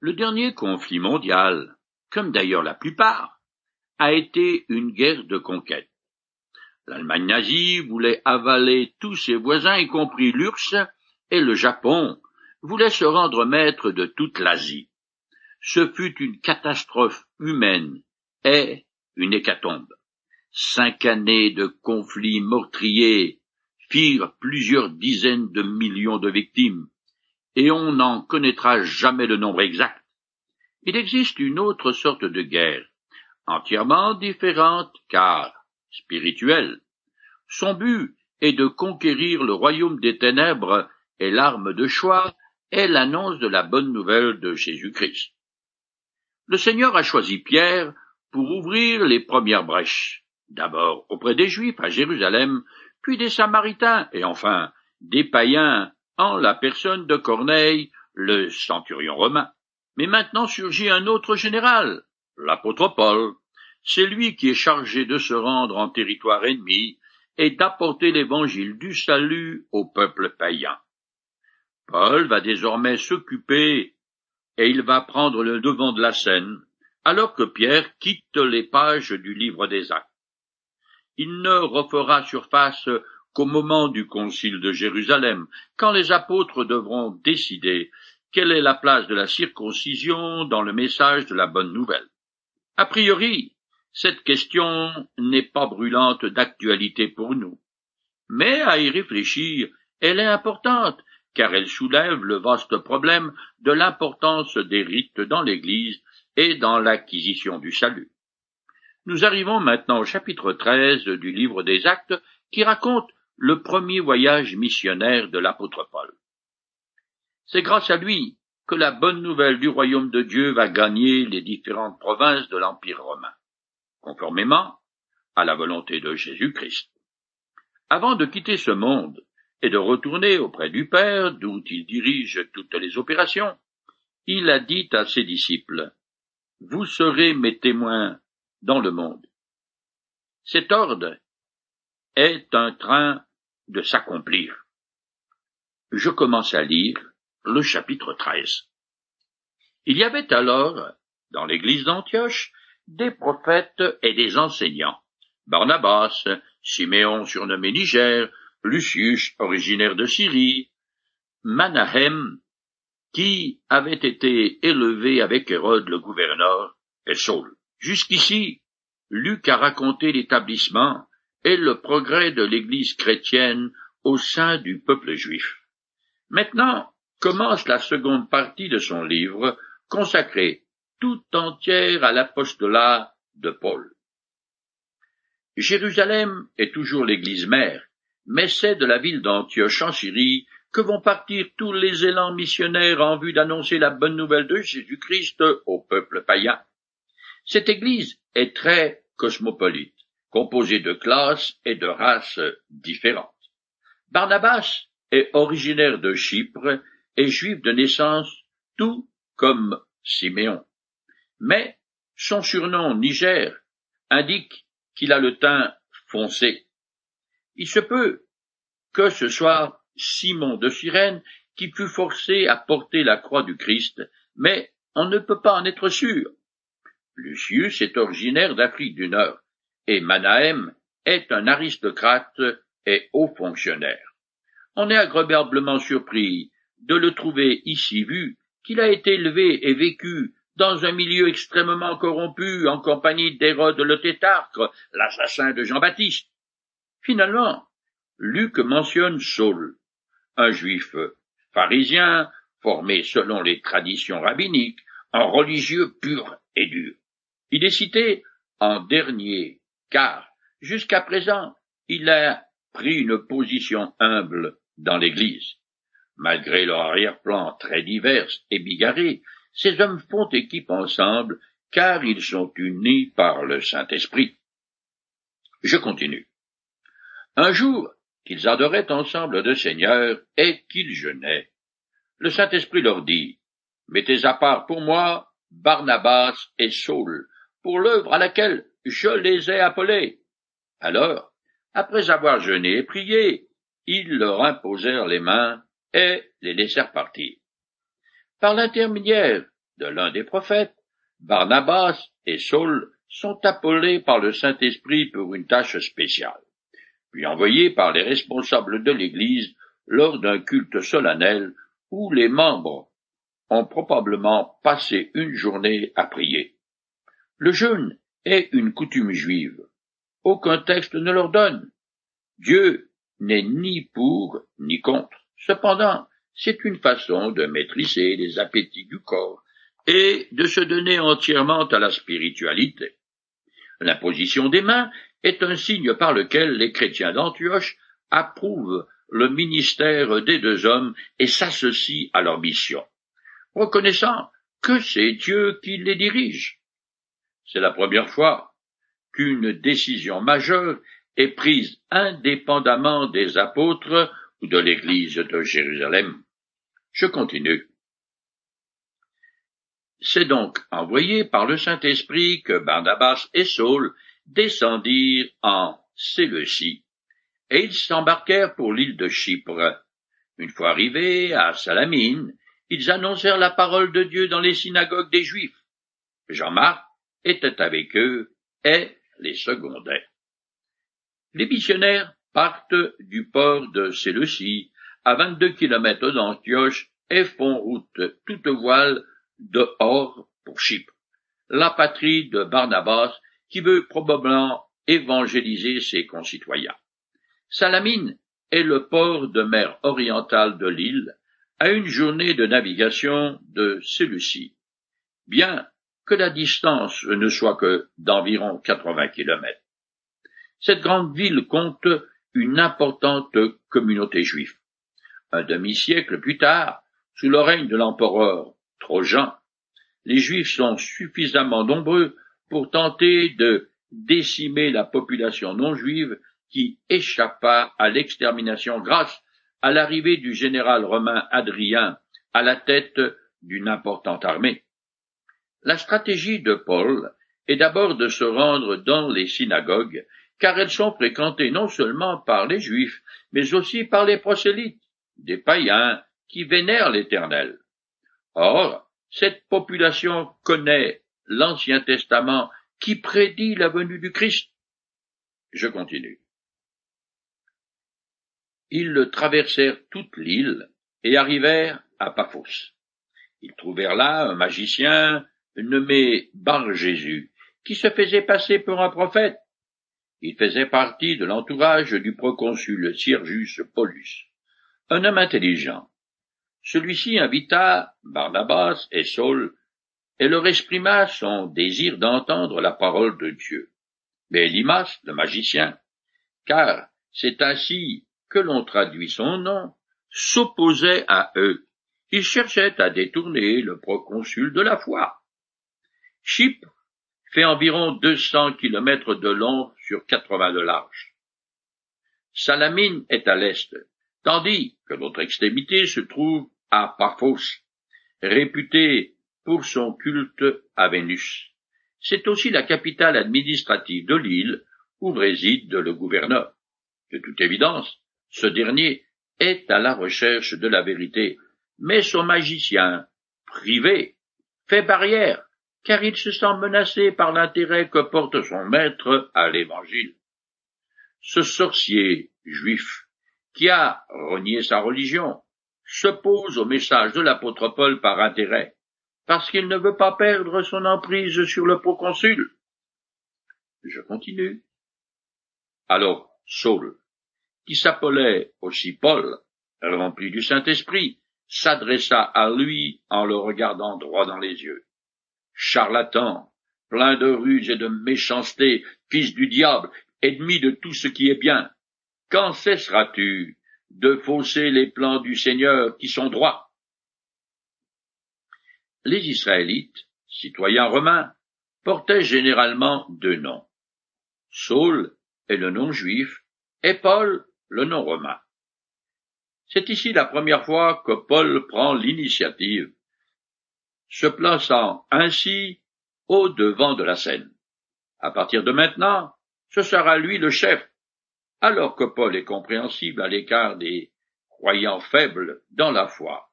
Le dernier conflit mondial, comme d'ailleurs la plupart, a été une guerre de conquête. L'Allemagne nazie voulait avaler tous ses voisins, y compris l'URSS, et le Japon voulait se rendre maître de toute l'Asie. Ce fut une catastrophe humaine et une hécatombe. Cinq années de conflits meurtriers firent plusieurs dizaines de millions de victimes, et on n'en connaîtra jamais le nombre exact. Il existe une autre sorte de guerre, entièrement différente car spirituelle. Son but est de conquérir le royaume des ténèbres et l'arme de choix est l'annonce de la bonne nouvelle de Jésus-Christ. Le Seigneur a choisi Pierre pour ouvrir les premières brèches, d'abord auprès des Juifs à Jérusalem, puis des Samaritains et enfin des païens en la personne de Corneille, le centurion romain. Mais maintenant surgit un autre général, l'apôtre Paul. C'est lui qui est chargé de se rendre en territoire ennemi et d'apporter l'évangile du salut au peuple païen. Paul va désormais s'occuper et il va prendre le devant de la scène, alors que Pierre quitte les pages du livre des actes. Il ne refera surface qu'au moment du concile de Jérusalem, quand les apôtres devront décider quelle est la place de la circoncision dans le message de la bonne nouvelle. A priori, cette question n'est pas brûlante d'actualité pour nous. Mais à y réfléchir, elle est importante, car elle soulève le vaste problème de l'importance des rites dans l'Église et dans l'acquisition du salut. Nous arrivons maintenant au chapitre 13 du livre des Actes qui raconte le premier voyage missionnaire de l'apôtre Paul. C'est grâce à lui que la bonne nouvelle du royaume de Dieu va gagner les différentes provinces de l'Empire romain conformément à la volonté de Jésus-Christ. Avant de quitter ce monde et de retourner auprès du Père, d'où il dirige toutes les opérations, il a dit à ses disciples, Vous serez mes témoins dans le monde. Cet ordre est en train de s'accomplir. Je commence à lire le chapitre 13. Il y avait alors, dans l'église d'Antioche, des prophètes et des enseignants. Barnabas, Siméon surnommé Niger, Lucius, originaire de Syrie, Manahem, qui avait été élevé avec Hérode le gouverneur, et Saul. Jusqu'ici, Luc a raconté l'établissement et le progrès de l'Église chrétienne au sein du peuple juif. Maintenant commence la seconde partie de son livre consacrée tout entière à l'apostolat de Paul. Jérusalem est toujours l'église mère, mais c'est de la ville d'Antioche en Syrie que vont partir tous les élans missionnaires en vue d'annoncer la bonne nouvelle de Jésus-Christ au peuple païen. Cette église est très cosmopolite, composée de classes et de races différentes. Barnabas est originaire de Chypre et juif de naissance, tout comme Siméon mais son surnom Niger indique qu'il a le teint foncé. Il se peut que ce soit Simon de Cyrène qui fut forcé à porter la croix du Christ, mais on ne peut pas en être sûr. Lucius est originaire d'Afrique du Nord, et Manahem est un aristocrate et haut fonctionnaire. On est agréablement surpris de le trouver ici vu qu'il a été élevé et vécu dans un milieu extrêmement corrompu, en compagnie d'Hérode le Tétarque, l'assassin de Jean-Baptiste. Finalement, Luc mentionne Saul, un juif pharisien, formé selon les traditions rabbiniques, un religieux pur et dur. Il est cité en dernier, car, jusqu'à présent, il a pris une position humble dans l'Église. Malgré leur arrière-plan très divers et bigarré, ces hommes font équipe ensemble, car ils sont unis par le Saint-Esprit. Je continue. Un jour, qu'ils adoraient ensemble le Seigneur et qu'ils jeûnaient. Le Saint-Esprit leur dit, Mettez à part pour moi Barnabas et Saul, pour l'œuvre à laquelle je les ai appelés. Alors, après avoir jeûné et prié, ils leur imposèrent les mains et les laissèrent partir. Par l'intermédiaire de l'un des prophètes, Barnabas et Saul sont appelés par le Saint-Esprit pour une tâche spéciale, puis envoyés par les responsables de l'Église lors d'un culte solennel où les membres ont probablement passé une journée à prier. Le jeûne est une coutume juive. Aucun texte ne leur donne. Dieu n'est ni pour ni contre. Cependant, c'est une façon de maîtriser les appétits du corps et de se donner entièrement à la spiritualité. L'imposition des mains est un signe par lequel les chrétiens d'Antioche approuvent le ministère des deux hommes et s'associent à leur mission, reconnaissant que c'est Dieu qui les dirige. C'est la première fois qu'une décision majeure est prise indépendamment des apôtres ou de l'Église de Jérusalem. Je continue. C'est donc envoyé par le Saint-Esprit que Barnabas et Saul descendirent en Séleucie, et ils s'embarquèrent pour l'île de Chypre. Une fois arrivés à Salamine, ils annoncèrent la parole de Dieu dans les synagogues des Juifs. Jean-Marc était avec eux et les secondait. Les missionnaires partent du port de Séleucie, à vingt-deux kilomètres d'Antioche, et font route toute voile dehors pour Chypre, la patrie de Barnabas qui veut probablement évangéliser ses concitoyens. Salamine est le port de mer orientale de l'île, à une journée de navigation de Séleucie, bien que la distance ne soit que d'environ 80 kilomètres. Cette grande ville compte une importante communauté juive. Un demi-siècle plus tard, sous le règne de l'empereur Trojan, les Juifs sont suffisamment nombreux pour tenter de décimer la population non juive qui échappa à l'extermination grâce à l'arrivée du général romain Adrien à la tête d'une importante armée. La stratégie de Paul est d'abord de se rendre dans les synagogues, car elles sont fréquentées non seulement par les Juifs, mais aussi par les prosélytes, des païens qui vénèrent l'Éternel. Or, cette population connaît l'Ancien Testament qui prédit la venue du Christ. Je continue. Ils traversèrent toute l'île et arrivèrent à Paphos. Ils trouvèrent là un magicien nommé Bar Jésus, qui se faisait passer pour un prophète. Il faisait partie de l'entourage du proconsul Sirgius Paulus, un homme intelligent. Celui-ci invita Barnabas et Saul et leur exprima son désir d'entendre la parole de Dieu. Mais Elimas, le magicien, car c'est ainsi que l'on traduit son nom, s'opposait à eux. Il cherchait à détourner le proconsul de la foi. Chypre fait environ deux cents kilomètres de long sur quatre-vingts de large. Salamine est à l'est, tandis que l'autre extrémité se trouve à Paphos, réputé pour son culte à Vénus. C'est aussi la capitale administrative de l'île où réside le gouverneur. De toute évidence, ce dernier est à la recherche de la vérité, mais son magicien, privé, fait barrière, car il se sent menacé par l'intérêt que porte son maître à l'Évangile. Ce sorcier juif, qui a renié sa religion, s'oppose au message de l'apôtre Paul par intérêt, parce qu'il ne veut pas perdre son emprise sur le proconsul. Je continue. Alors, Saul, qui s'appelait aussi Paul, rempli du Saint-Esprit, s'adressa à lui en le regardant droit dans les yeux. Charlatan, plein de ruse et de méchanceté, fils du diable, ennemi de tout ce qui est bien, quand cesseras-tu de fausser les plans du Seigneur qui sont droits? Les Israélites, citoyens romains, portaient généralement deux noms. Saul est le nom juif, et Paul le nom romain. C'est ici la première fois que Paul prend l'initiative, se plaçant ainsi au devant de la scène. À partir de maintenant, ce sera lui le chef, alors que Paul est compréhensible à l'écart des croyants faibles dans la foi,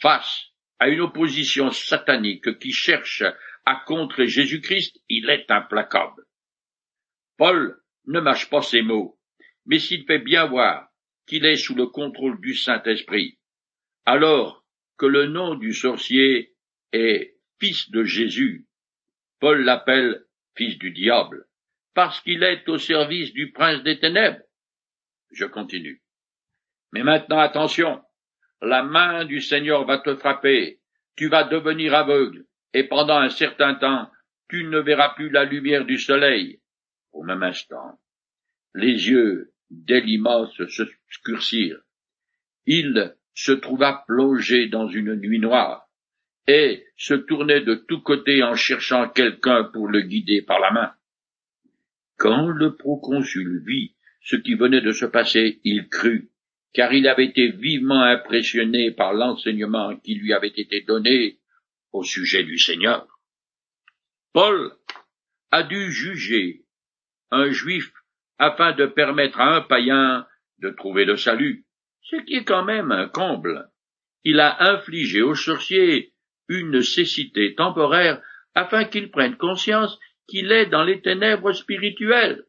face à une opposition satanique qui cherche à contrer Jésus-Christ, il est implacable. Paul ne mâche pas ses mots, mais s'il fait bien voir qu'il est sous le contrôle du Saint-Esprit, alors que le nom du sorcier est fils de Jésus, Paul l'appelle fils du diable, parce qu'il est au service du prince des ténèbres. Je continue. Mais maintenant attention, la main du Seigneur va te frapper, tu vas devenir aveugle, et pendant un certain temps, tu ne verras plus la lumière du soleil. Au même instant, les yeux d'Elimas s'obscurcirent. Il se trouva plongé dans une nuit noire, et se tournait de tous côtés en cherchant quelqu'un pour le guider par la main. Quand le proconsul vit ce qui venait de se passer, il crut, car il avait été vivement impressionné par l'enseignement qui lui avait été donné au sujet du Seigneur. Paul a dû juger un juif afin de permettre à un païen de trouver le salut, ce qui est quand même un comble. Il a infligé au sorcier une cécité temporaire afin qu'il prenne conscience qu'il est dans les ténèbres spirituelles.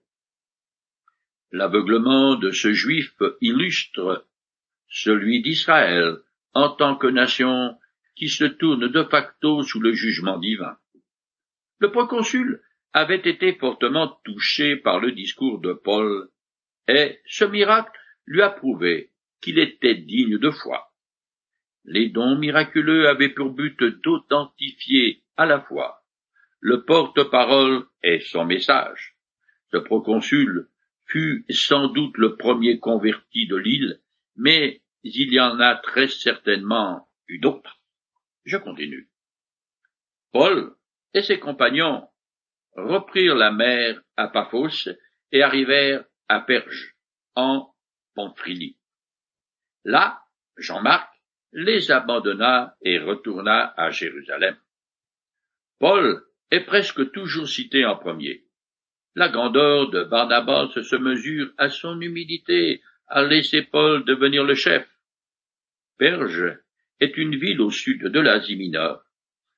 L'aveuglement de ce juif illustre celui d'Israël en tant que nation qui se tourne de facto sous le jugement divin. Le proconsul avait été fortement touché par le discours de Paul, et ce miracle lui a prouvé qu'il était digne de foi. Les dons miraculeux avaient pour but d'authentifier à la fois le porte-parole et son message. Ce proconsul fut sans doute le premier converti de l'île, mais il y en a très certainement eu d'autres. Je continue. Paul et ses compagnons reprirent la mer à Paphos et arrivèrent à Perge, en Pamphylie. Là, Jean-Marc les abandonna et retourna à Jérusalem. Paul est presque toujours cité en premier. La grandeur de Barnabas se mesure à son humilité à laisser Paul devenir le chef. Perge est une ville au sud de l'Asie mineure,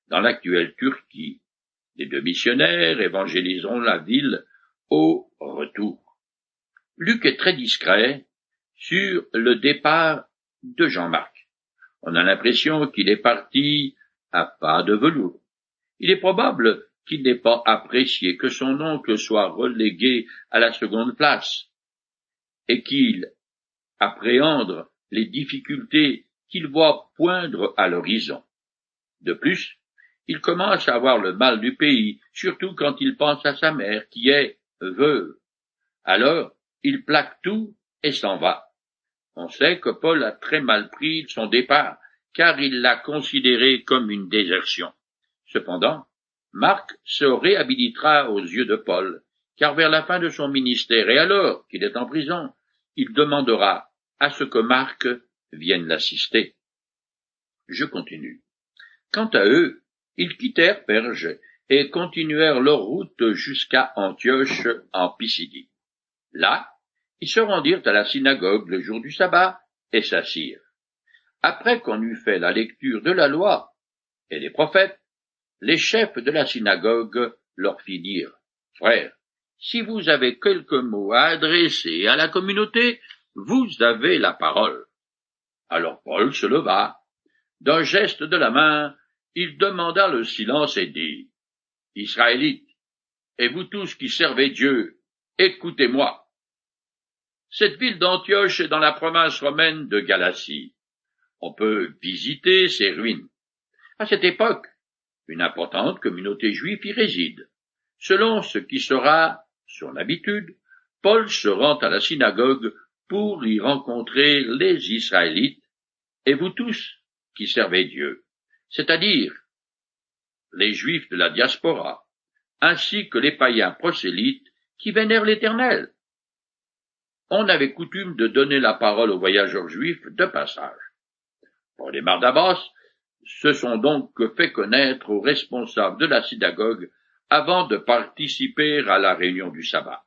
dans l'actuelle Turquie. Les deux missionnaires évangéliseront la ville au retour. Luc est très discret sur le départ de Jean-Marc. On a l'impression qu'il est parti à pas de velours. Il est probable qu'il n'ait pas apprécié que son oncle soit relégué à la seconde place, et qu'il appréhende les difficultés qu'il voit poindre à l'horizon. De plus, il commence à avoir le mal du pays, surtout quand il pense à sa mère, qui est veuve. Alors, il plaque tout et s'en va. On sait que Paul a très mal pris son départ, car il l'a considéré comme une désertion. Cependant, Marc se réhabilitera aux yeux de Paul, car vers la fin de son ministère, et alors qu'il est en prison, il demandera à ce que Marc viennent l'assister. Je continue. Quant à eux, ils quittèrent Perge et continuèrent leur route jusqu'à Antioche en Pisidie. Là, ils se rendirent à la synagogue le jour du sabbat et s'assirent. Après qu'on eut fait la lecture de la loi et des prophètes, les chefs de la synagogue leur fit dire, Frères, si vous avez quelques mots à adresser à la communauté, vous avez la parole. Alors Paul se leva. D'un geste de la main, il demanda le silence et dit, Israélites, et vous tous qui servez Dieu, écoutez-moi. Cette ville d'Antioche est dans la province romaine de Galatie. On peut visiter ses ruines. À cette époque, une importante communauté juive y réside. Selon ce qui sera son habitude, Paul se rend à la synagogue pour y rencontrer les Israélites et vous tous qui servez Dieu, c'est-à-dire les Juifs de la diaspora, ainsi que les païens prosélytes qui vénèrent l'Éternel. On avait coutume de donner la parole aux voyageurs juifs de passage. Pour les Mardabas se sont donc fait connaître aux responsables de la synagogue avant de participer à la réunion du sabbat.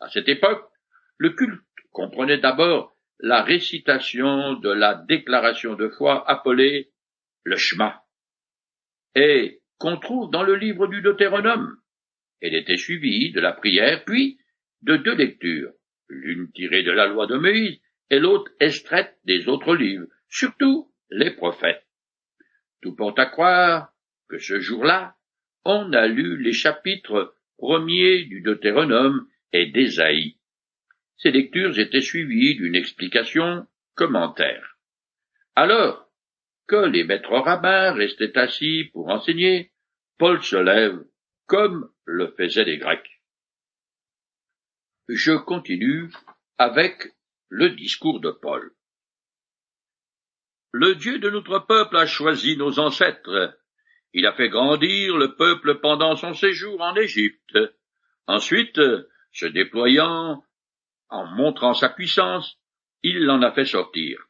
À cette époque, le culte comprenait d'abord la récitation de la déclaration de foi appelée le Shema, et qu'on trouve dans le livre du Deutéronome. Elle était suivie de la prière, puis de deux lectures, l'une tirée de la loi de Moïse et l'autre extraite des autres livres, surtout les prophètes. Tout porte à croire que ce jour-là, on a lu les chapitres premiers du Deutéronome et d'Ésaïe. Ces lectures étaient suivies d'une explication commentaire. Alors que les maîtres rabbins restaient assis pour enseigner, Paul se lève, comme le faisaient les Grecs. Je continue avec le discours de Paul. Le Dieu de notre peuple a choisi nos ancêtres. Il a fait grandir le peuple pendant son séjour en Égypte. Ensuite, se déployant, en montrant sa puissance, il l'en a fait sortir.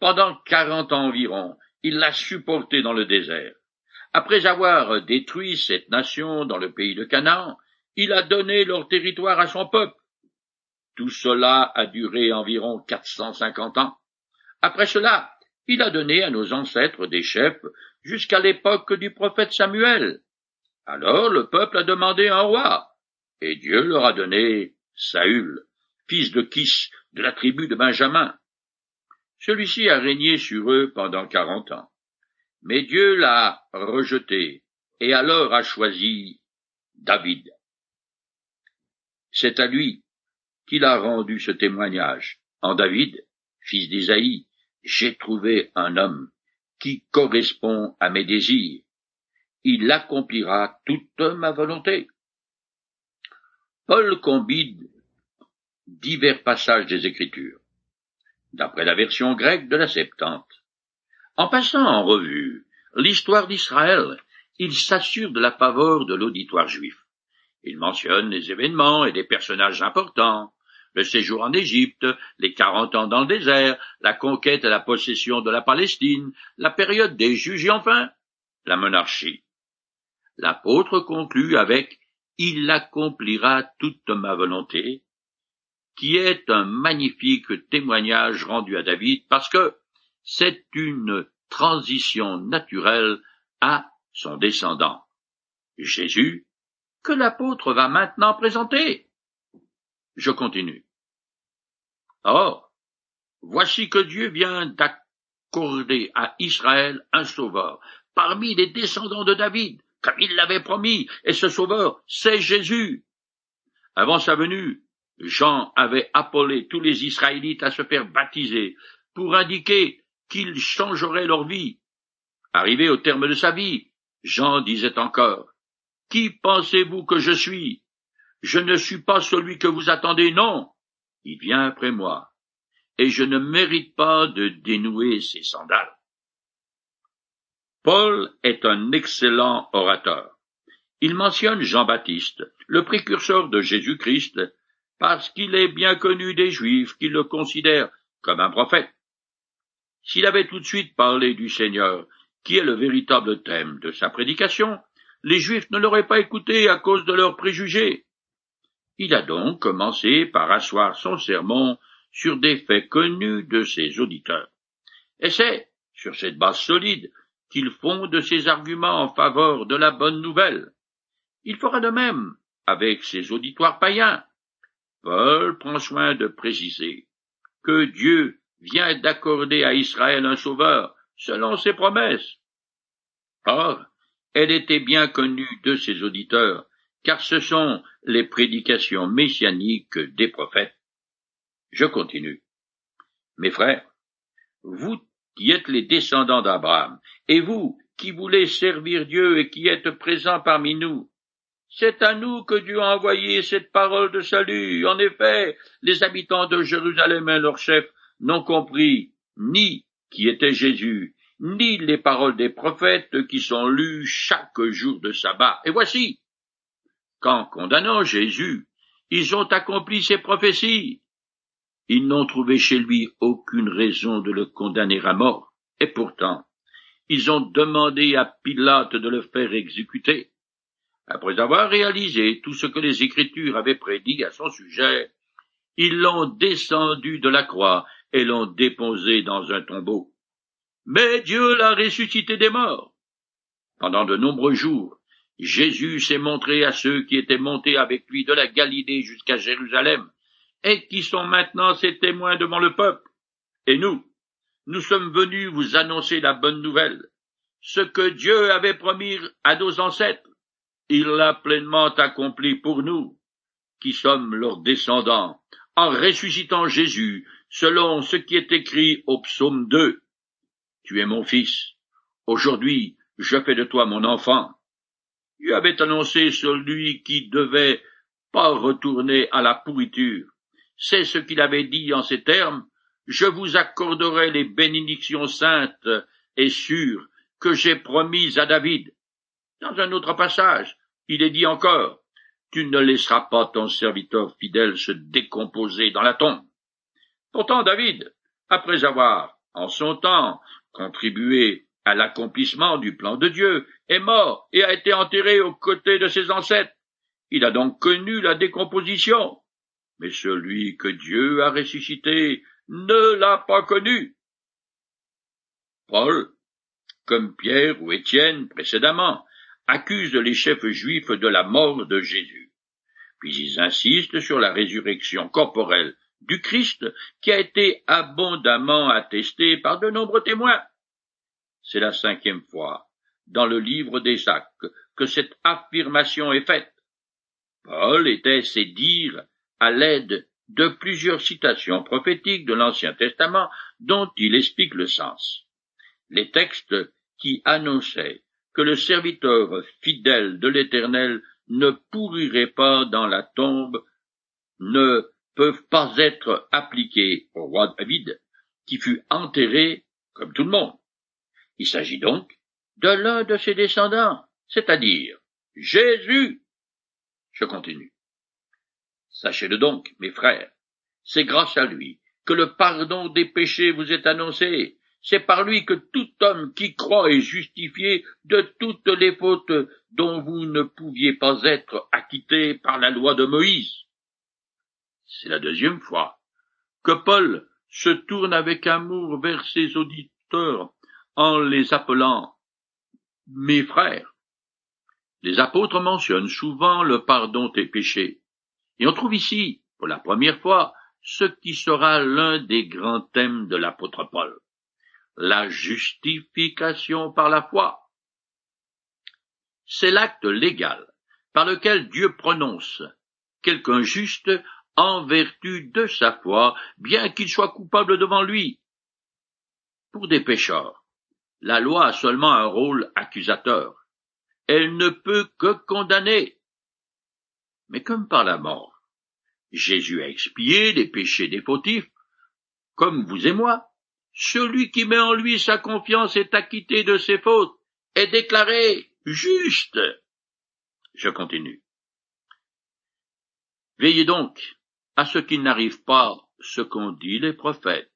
Pendant quarante ans environ, il l'a supporté dans le désert. Après avoir détruit cette nation dans le pays de Canaan, il a donné leur territoire à son peuple. Tout cela a duré environ quatre cent cinquante ans. Après cela, il a donné à nos ancêtres des chefs jusqu'à l'époque du prophète Samuel. Alors le peuple a demandé un roi, et Dieu leur a donné Saül, fils de Kis, de la tribu de Benjamin. Celui-ci a régné sur eux pendant quarante ans. Mais Dieu l'a rejeté, et alors a choisi David. C'est à lui qu'il a rendu ce témoignage. En David, fils d'Isaïe, j'ai trouvé un homme qui correspond à mes désirs. Il accomplira toute ma volonté. Paul combine divers passages des Écritures, d'après la version grecque de la Septante. En passant en revue l'histoire d'Israël, il s'assure de la faveur de l'auditoire juif. Il mentionne les événements et des personnages importants, le séjour en Égypte, les quarante ans dans le désert, la conquête et la possession de la Palestine, la période des juges et enfin la monarchie. L'apôtre conclut avec Il accomplira toute ma volonté, qui est un magnifique témoignage rendu à David parce que c'est une transition naturelle à son descendant, Jésus, que l'apôtre va maintenant présenter. Je continue. Or, voici que Dieu vient d'accorder à Israël un sauveur parmi les descendants de David, comme il l'avait promis, et ce sauveur, c'est Jésus. Avant sa venue, Jean avait appelé tous les Israélites à se faire baptiser pour indiquer qu'ils changeraient leur vie. Arrivé au terme de sa vie, Jean disait encore, Qui pensez-vous que je suis? Je ne suis pas celui que vous attendez, non. Il vient après moi, et je ne mérite pas de dénouer ses sandales. Paul est un excellent orateur. Il mentionne Jean-Baptiste, le précurseur de Jésus-Christ, parce qu'il est bien connu des Juifs qui le considèrent comme un prophète. S'il avait tout de suite parlé du Seigneur, qui est le véritable thème de sa prédication, les Juifs ne l'auraient pas écouté à cause de leurs préjugés. Il a donc commencé par asseoir son sermon sur des faits connus de ses auditeurs. Et c'est sur cette base solide qu'il fonde ses arguments en faveur de la bonne nouvelle. Il fera de même avec ses auditoires païens, Paul prend soin de préciser que Dieu vient d'accorder à Israël un sauveur selon ses promesses. Or, elle était bien connue de ses auditeurs, car ce sont les prédications messianiques des prophètes. Je continue. Mes frères, vous qui êtes les descendants d'Abraham, et vous qui voulez servir Dieu et qui êtes présents parmi nous, c'est à nous que Dieu a envoyé cette parole de salut. En effet, les habitants de Jérusalem et leurs chefs n'ont compris ni qui était Jésus, ni les paroles des prophètes qui sont lues chaque jour de sabbat. Et voici, qu'en condamnant Jésus, ils ont accompli ses prophéties. Ils n'ont trouvé chez lui aucune raison de le condamner à mort, et pourtant, ils ont demandé à Pilate de le faire exécuter. Après avoir réalisé tout ce que les Écritures avaient prédit à son sujet, ils l'ont descendu de la croix et l'ont déposé dans un tombeau. Mais Dieu l'a ressuscité des morts. Pendant de nombreux jours, Jésus s'est montré à ceux qui étaient montés avec lui de la Galilée jusqu'à Jérusalem, et qui sont maintenant ses témoins devant le peuple. Et nous, nous sommes venus vous annoncer la bonne nouvelle, ce que Dieu avait promis à nos ancêtres. Il l'a pleinement accompli pour nous, qui sommes leurs descendants, en ressuscitant Jésus, selon ce qui est écrit au psaume 2. Tu es mon fils. Aujourd'hui, je fais de toi mon enfant. Dieu avait annoncé celui qui devait pas retourner à la pourriture. C'est ce qu'il avait dit en ces termes. Je vous accorderai les bénédictions saintes et sûres que j'ai promises à David. Dans un autre passage, il est dit encore, tu ne laisseras pas ton serviteur fidèle se décomposer dans la tombe. Pourtant David, après avoir, en son temps, contribué à l'accomplissement du plan de Dieu, est mort et a été enterré aux côtés de ses ancêtres. Il a donc connu la décomposition. Mais celui que Dieu a ressuscité ne l'a pas connu. Paul, comme Pierre ou Étienne précédemment, accuse les chefs juifs de la mort de Jésus. Puis ils insistent sur la résurrection corporelle du Christ qui a été abondamment attestée par de nombreux témoins. C'est la cinquième fois dans le livre des actes que cette affirmation est faite. Paul était ses dires à l'aide de plusieurs citations prophétiques de l'Ancien Testament dont il explique le sens. Les textes qui annonçaient que le serviteur fidèle de l'Éternel ne pourrirait pas dans la tombe ne peuvent pas être appliqués au roi David, qui fut enterré comme tout le monde. Il s'agit donc de l'un de ses descendants, c'est-à-dire Jésus. Je continue. Sachez-le donc, mes frères, c'est grâce à lui que le pardon des péchés vous est annoncé, c'est par lui que tout homme qui croit est justifié de toutes les fautes dont vous ne pouviez pas être acquitté par la loi de Moïse. C'est la deuxième fois que Paul se tourne avec amour vers ses auditeurs en les appelant mes frères. Les apôtres mentionnent souvent le pardon des péchés. Et on trouve ici, pour la première fois, ce qui sera l'un des grands thèmes de l'apôtre Paul la justification par la foi. C'est l'acte légal par lequel Dieu prononce quelqu'un juste en vertu de sa foi, bien qu'il soit coupable devant lui. Pour des pécheurs, la loi a seulement un rôle accusateur. Elle ne peut que condamner. Mais comme par la mort, Jésus a expié les péchés des fautifs, comme vous et moi, celui qui met en lui sa confiance est acquitté de ses fautes, est déclaré juste. Je continue. Veillez donc à ce qu'il n'arrive pas ce qu'ont dit les prophètes.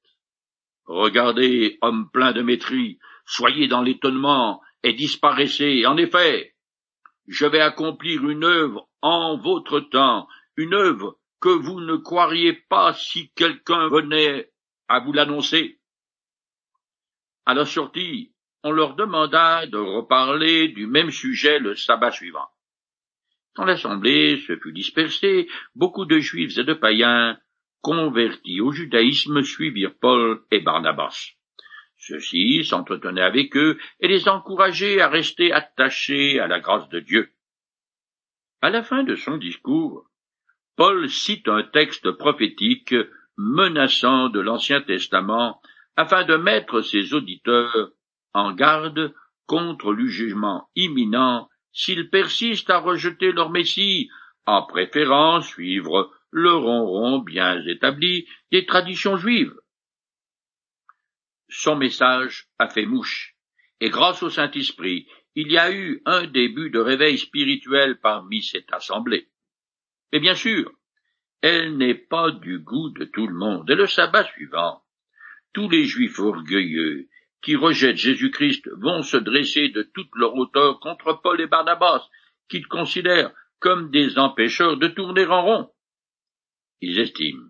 Regardez, homme plein de mépris, soyez dans l'étonnement et disparaissez. En effet, je vais accomplir une œuvre en votre temps, une œuvre que vous ne croiriez pas si quelqu'un venait à vous l'annoncer. À la sortie, on leur demanda de reparler du même sujet le sabbat suivant. Quand l'assemblée se fut dispersée, beaucoup de juifs et de païens convertis au judaïsme suivirent Paul et Barnabas. Ceux-ci s'entretenaient avec eux et les encourageaient à rester attachés à la grâce de Dieu. À la fin de son discours, Paul cite un texte prophétique menaçant de l'Ancien Testament afin de mettre ses auditeurs en garde contre le jugement imminent s'ils persistent à rejeter leur Messie, en préférant suivre le ronron bien établi des traditions juives. Son message a fait mouche, et grâce au Saint-Esprit, il y a eu un début de réveil spirituel parmi cette assemblée. Et bien sûr, elle n'est pas du goût de tout le monde, et le sabbat suivant, tous les juifs orgueilleux qui rejettent Jésus-Christ vont se dresser de toute leur hauteur contre Paul et Barnabas, qu'ils considèrent comme des empêcheurs de tourner en rond. Ils estiment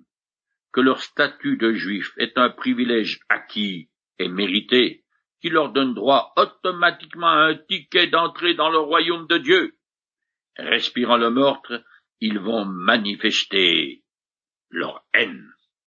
que leur statut de juif est un privilège acquis et mérité, qui leur donne droit automatiquement à un ticket d'entrée dans le royaume de Dieu. Respirant le meurtre, ils vont manifester leur haine.